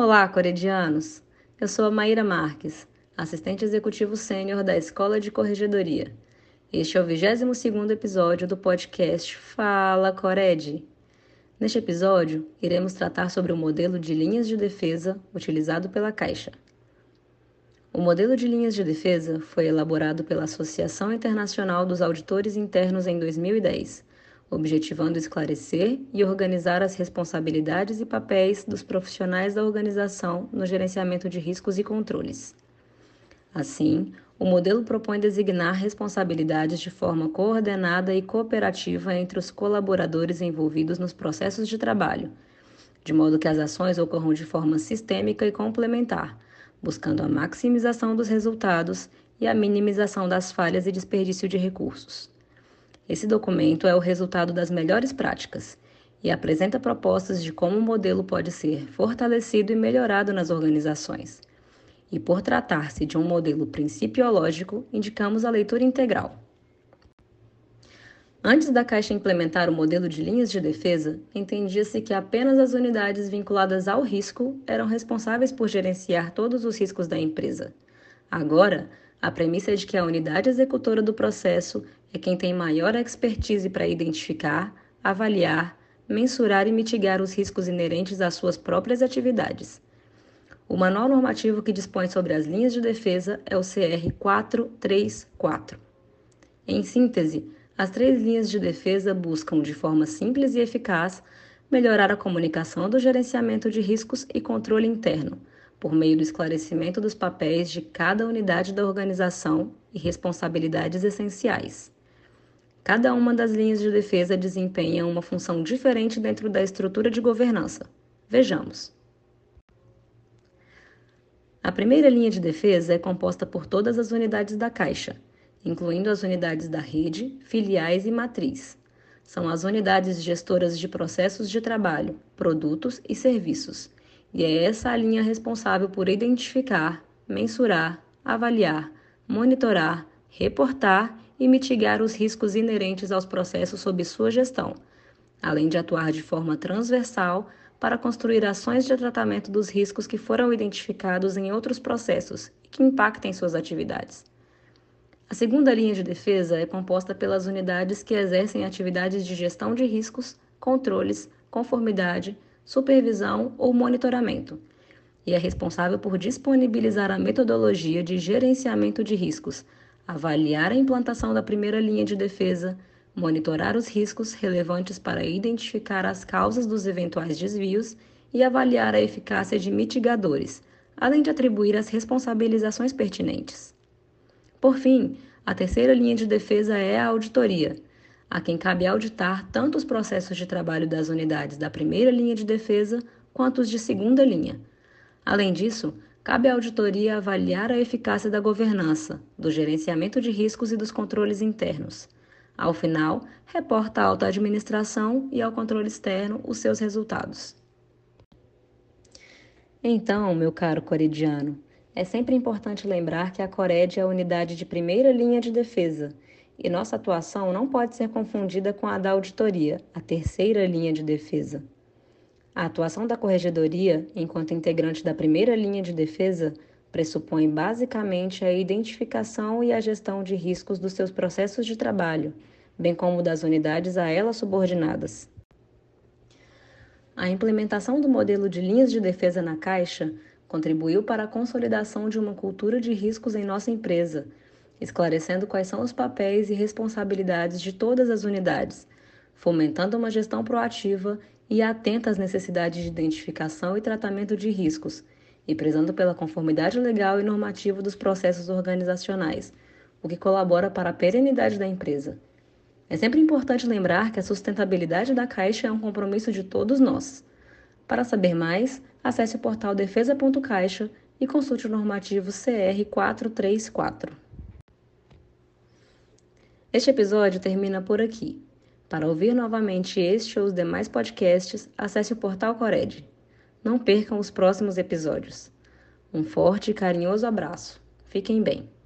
Olá, coredianos! Eu sou a Maíra Marques, assistente executivo sênior da Escola de Corregedoria. Este é o 22º episódio do podcast Fala Cored. Neste episódio, iremos tratar sobre o modelo de linhas de defesa utilizado pela Caixa. O modelo de linhas de defesa foi elaborado pela Associação Internacional dos Auditores Internos em 2010 objetivando esclarecer e organizar as responsabilidades e papéis dos profissionais da organização no gerenciamento de riscos e controles. Assim, o modelo propõe designar responsabilidades de forma coordenada e cooperativa entre os colaboradores envolvidos nos processos de trabalho, de modo que as ações ocorram de forma sistêmica e complementar, buscando a maximização dos resultados e a minimização das falhas e desperdício de recursos. Esse documento é o resultado das melhores práticas e apresenta propostas de como o modelo pode ser fortalecido e melhorado nas organizações. E por tratar-se de um modelo principiológico, indicamos a leitura integral. Antes da Caixa implementar o modelo de linhas de defesa, entendia-se que apenas as unidades vinculadas ao risco eram responsáveis por gerenciar todos os riscos da empresa. Agora, a premissa é de que a unidade executora do processo é quem tem maior expertise para identificar, avaliar, mensurar e mitigar os riscos inerentes às suas próprias atividades. O manual normativo que dispõe sobre as linhas de defesa é o CR 434. Em síntese, as três linhas de defesa buscam, de forma simples e eficaz, melhorar a comunicação do gerenciamento de riscos e controle interno por meio do esclarecimento dos papéis de cada unidade da organização e responsabilidades essenciais. Cada uma das linhas de defesa desempenha uma função diferente dentro da estrutura de governança. Vejamos. A primeira linha de defesa é composta por todas as unidades da Caixa, incluindo as unidades da rede, filiais e matriz. São as unidades gestoras de processos de trabalho, produtos e serviços e é essa a linha responsável por identificar, mensurar, avaliar, monitorar, reportar e mitigar os riscos inerentes aos processos sob sua gestão, além de atuar de forma transversal para construir ações de tratamento dos riscos que foram identificados em outros processos e que impactem suas atividades. A segunda linha de defesa é composta pelas unidades que exercem atividades de gestão de riscos, controles, conformidade, supervisão ou monitoramento, e é responsável por disponibilizar a metodologia de gerenciamento de riscos, avaliar a implantação da primeira linha de defesa, monitorar os riscos relevantes para identificar as causas dos eventuais desvios e avaliar a eficácia de mitigadores, além de atribuir as responsabilizações pertinentes. Por fim, a terceira linha de defesa é a auditoria a quem cabe auditar tanto os processos de trabalho das unidades da primeira linha de defesa quanto os de segunda linha. Além disso, cabe à auditoria avaliar a eficácia da governança, do gerenciamento de riscos e dos controles internos. Ao final, reporta à alta administração e ao controle externo os seus resultados. Então, meu caro corediano, é sempre importante lembrar que a Cored é a unidade de primeira linha de defesa e nossa atuação não pode ser confundida com a da auditoria, a terceira linha de defesa. A atuação da corregedoria, enquanto integrante da primeira linha de defesa, pressupõe basicamente a identificação e a gestão de riscos dos seus processos de trabalho, bem como das unidades a elas subordinadas. A implementação do modelo de linhas de defesa na Caixa contribuiu para a consolidação de uma cultura de riscos em nossa empresa esclarecendo quais são os papéis e responsabilidades de todas as unidades, fomentando uma gestão proativa e atenta às necessidades de identificação e tratamento de riscos, e prezando pela conformidade legal e normativa dos processos organizacionais, o que colabora para a perenidade da empresa. É sempre importante lembrar que a sustentabilidade da Caixa é um compromisso de todos nós. Para saber mais, acesse o portal defesa.caixa e consulte o normativo CR 434. Este episódio termina por aqui. Para ouvir novamente este ou os demais podcasts, acesse o portal Cored. Não percam os próximos episódios. Um forte e carinhoso abraço. Fiquem bem.